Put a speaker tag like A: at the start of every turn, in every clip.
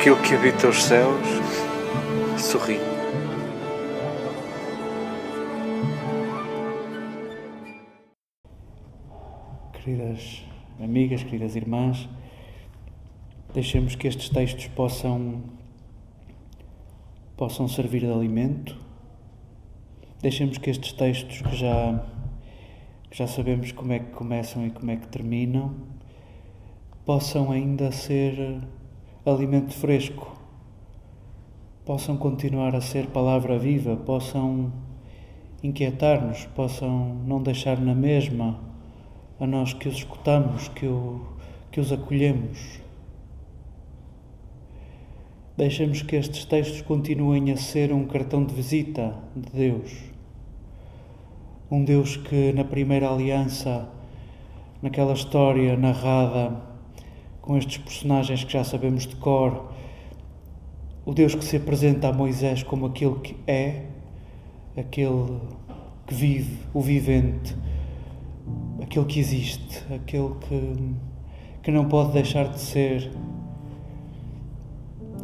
A: aquilo que habita os céus sorri.
B: Queridas amigas, queridas irmãs, deixemos que estes textos possam possam servir de alimento. Deixemos que estes textos que já que já sabemos como é que começam e como é que terminam, possam ainda ser alimento fresco, possam continuar a ser palavra viva, possam inquietar-nos, possam não deixar na mesma a nós que os escutamos, que, o, que os acolhemos. Deixemos que estes textos continuem a ser um cartão de visita de Deus um Deus que na primeira aliança, naquela história narrada com estes personagens que já sabemos de cor, o Deus que se apresenta a Moisés como aquele que é, aquele que vive, o vivente, aquele que existe, aquele que, que não pode deixar de ser,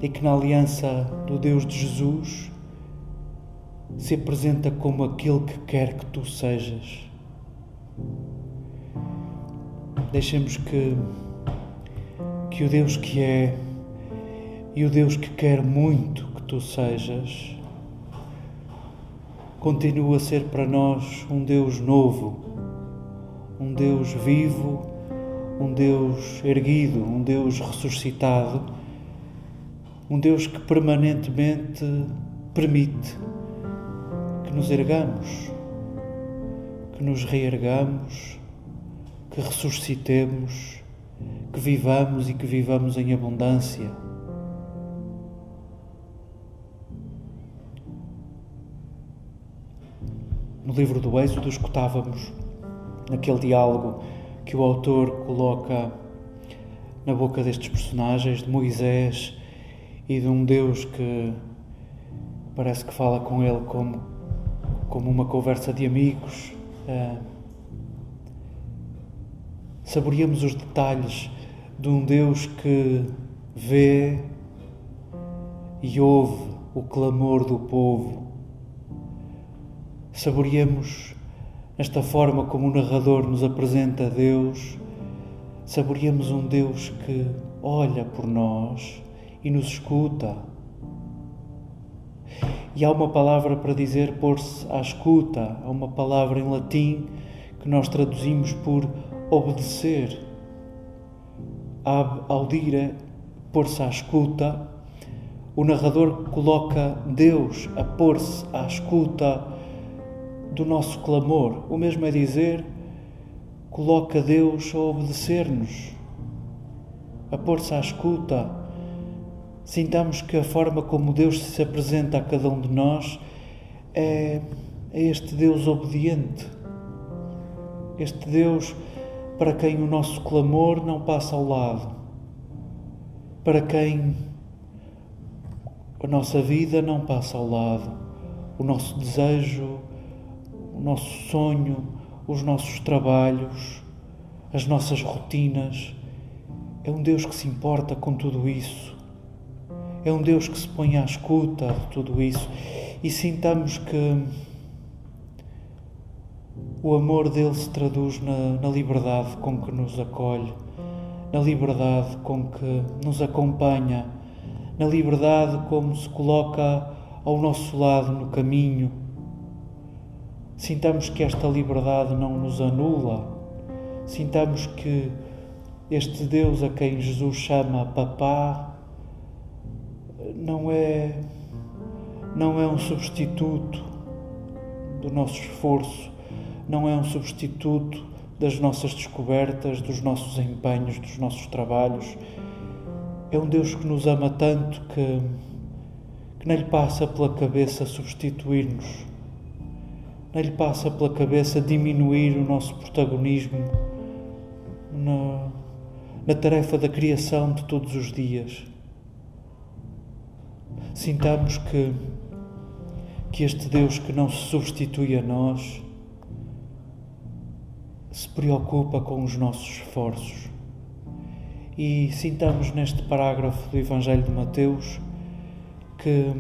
B: e que na aliança do Deus de Jesus se apresenta como aquele que quer que tu sejas. Deixemos que, que o Deus que é e o Deus que quer muito que tu sejas continue a ser para nós um Deus novo, um Deus vivo, um Deus erguido, um Deus ressuscitado, um Deus que permanentemente permite nos ergamos, que nos reergamos, que ressuscitemos, que vivamos e que vivamos em abundância. No livro do Êxodo escutávamos naquele diálogo que o autor coloca na boca destes personagens, de Moisés e de um Deus que parece que fala com ele como como uma conversa de amigos. Uh, saboreamos os detalhes de um Deus que vê e ouve o clamor do povo. Saboreamos esta forma como o narrador nos apresenta a Deus. Saboreamos um Deus que olha por nós e nos escuta e há uma palavra para dizer pôr-se à escuta, há uma palavra em latim que nós traduzimos por obedecer. Ab audire, pôr-se à escuta. O narrador coloca Deus a pôr-se à escuta do nosso clamor. O mesmo é dizer, coloca Deus a obedecer-nos, a pôr-se à escuta Sintamos que a forma como Deus se apresenta a cada um de nós é, é este Deus obediente. Este Deus para quem o nosso clamor não passa ao lado, para quem a nossa vida não passa ao lado, o nosso desejo, o nosso sonho, os nossos trabalhos, as nossas rotinas. É um Deus que se importa com tudo isso é um Deus que se põe à escuta de tudo isso e sintamos que o amor dele se traduz na, na liberdade com que nos acolhe, na liberdade com que nos acompanha, na liberdade como se coloca ao nosso lado no caminho. Sintamos que esta liberdade não nos anula, sintamos que este Deus a quem Jesus chama Papá não é não é um substituto do nosso esforço, não é um substituto das nossas descobertas, dos nossos empenhos, dos nossos trabalhos. É um Deus que nos ama tanto que, que não lhe passa pela cabeça substituir-nos, não lhe passa pela cabeça diminuir o nosso protagonismo na, na tarefa da criação de todos os dias sintamos que, que este Deus que não se substitui a nós se preocupa com os nossos esforços e sintamos neste parágrafo do Evangelho de Mateus que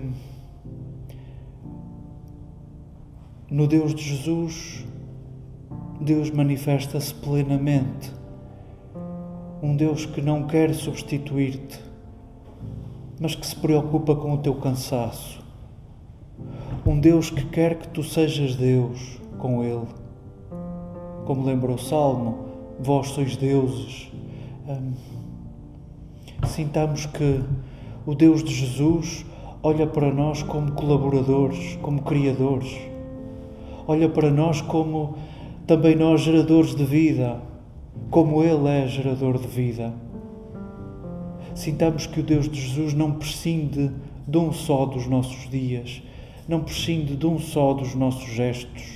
B: no Deus de Jesus, Deus manifesta-se plenamente. Um Deus que não quer substituir-te, mas que se preocupa com o teu cansaço. Um Deus que quer que tu sejas Deus com Ele. Como lembra o Salmo, vós sois deuses. Hum, sintamos que o Deus de Jesus olha para nós como colaboradores, como criadores. Olha para nós como também nós geradores de vida, como Ele é gerador de vida. Sintamos que o Deus de Jesus não prescinde de um só dos nossos dias, não prescinde de um só dos nossos gestos,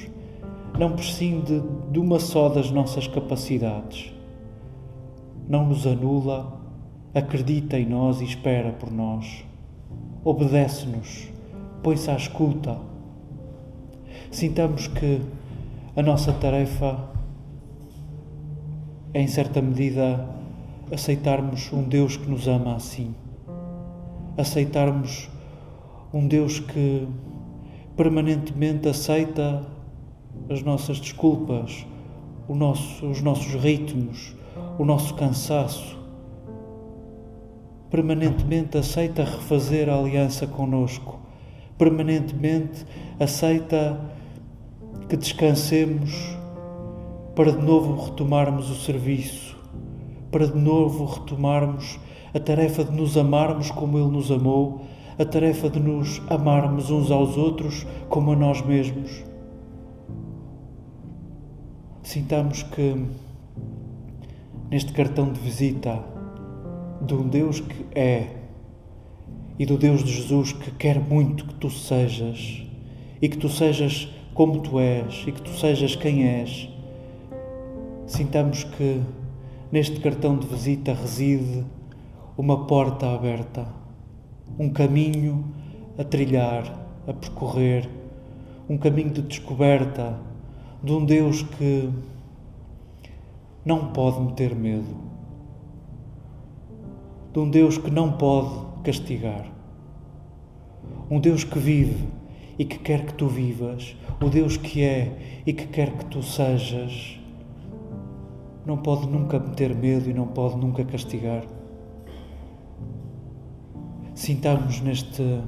B: não prescinde de uma só das nossas capacidades. Não nos anula, acredita em nós e espera por nós. Obedece-nos, põe-se à escuta. Sintamos que a nossa tarefa é, em certa medida, aceitarmos um Deus que nos ama assim, aceitarmos um Deus que permanentemente aceita as nossas desculpas, nosso, os nossos ritmos, o nosso cansaço, permanentemente aceita refazer a aliança conosco, permanentemente aceita que descansemos para de novo retomarmos o serviço, para de novo retomarmos a tarefa de nos amarmos como Ele nos amou, a tarefa de nos amarmos uns aos outros como a nós mesmos. Sintamos que neste cartão de visita de um Deus que é e do Deus de Jesus que quer muito que tu sejas e que tu sejas como tu és e que tu sejas quem és. Sintamos que Neste cartão de visita reside uma porta aberta, um caminho a trilhar, a percorrer, um caminho de descoberta de um Deus que não pode meter medo, de um Deus que não pode castigar, um Deus que vive e que quer que tu vivas, o Deus que é e que quer que tu sejas não pode nunca meter medo e não pode nunca castigar. Sintamos neste,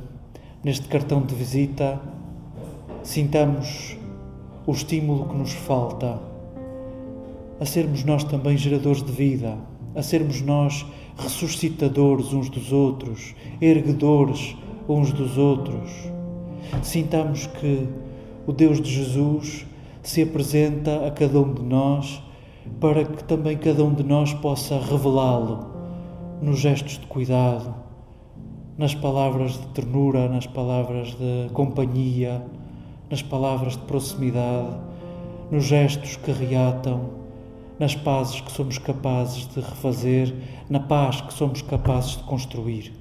B: neste cartão de visita, sintamos o estímulo que nos falta a sermos nós também geradores de vida, a sermos nós ressuscitadores uns dos outros, erguedores uns dos outros. Sintamos que o Deus de Jesus se apresenta a cada um de nós para que também cada um de nós possa revelá-lo nos gestos de cuidado, nas palavras de ternura, nas palavras de companhia, nas palavras de proximidade, nos gestos que reatam, nas pazes que somos capazes de refazer, na paz que somos capazes de construir.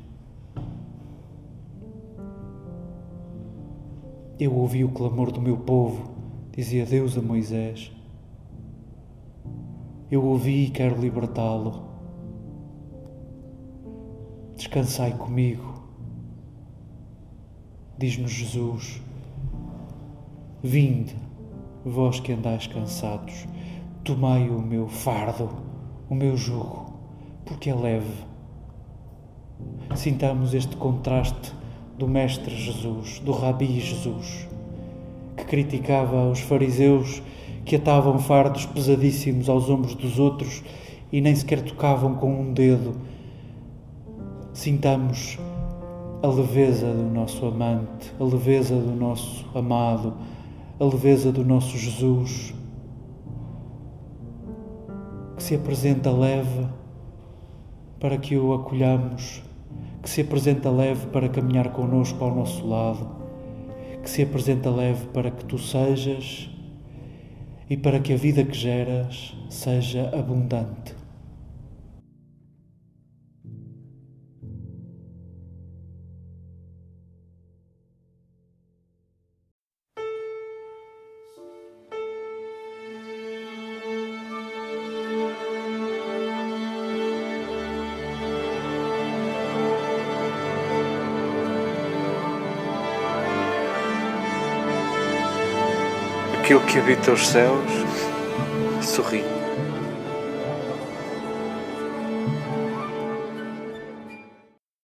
B: Eu ouvi o clamor do meu povo, dizia Deus a Moisés eu ouvi e quero libertá-lo. Descansai comigo, diz-nos Jesus. Vinde, vós que andais cansados, tomai o meu fardo, o meu jugo, porque é leve. Sintamos este contraste do Mestre Jesus, do Rabi Jesus, que criticava os fariseus que atavam fardos pesadíssimos aos ombros dos outros e nem sequer tocavam com um dedo. Sintamos a leveza do nosso amante, a leveza do nosso amado, a leveza do nosso Jesus, que se apresenta leve para que o acolhamos, que se apresenta leve para caminhar conosco ao nosso lado, que se apresenta leve para que tu sejas e para que a vida que geras seja abundante.
A: Aquilo que habita os céus sorri.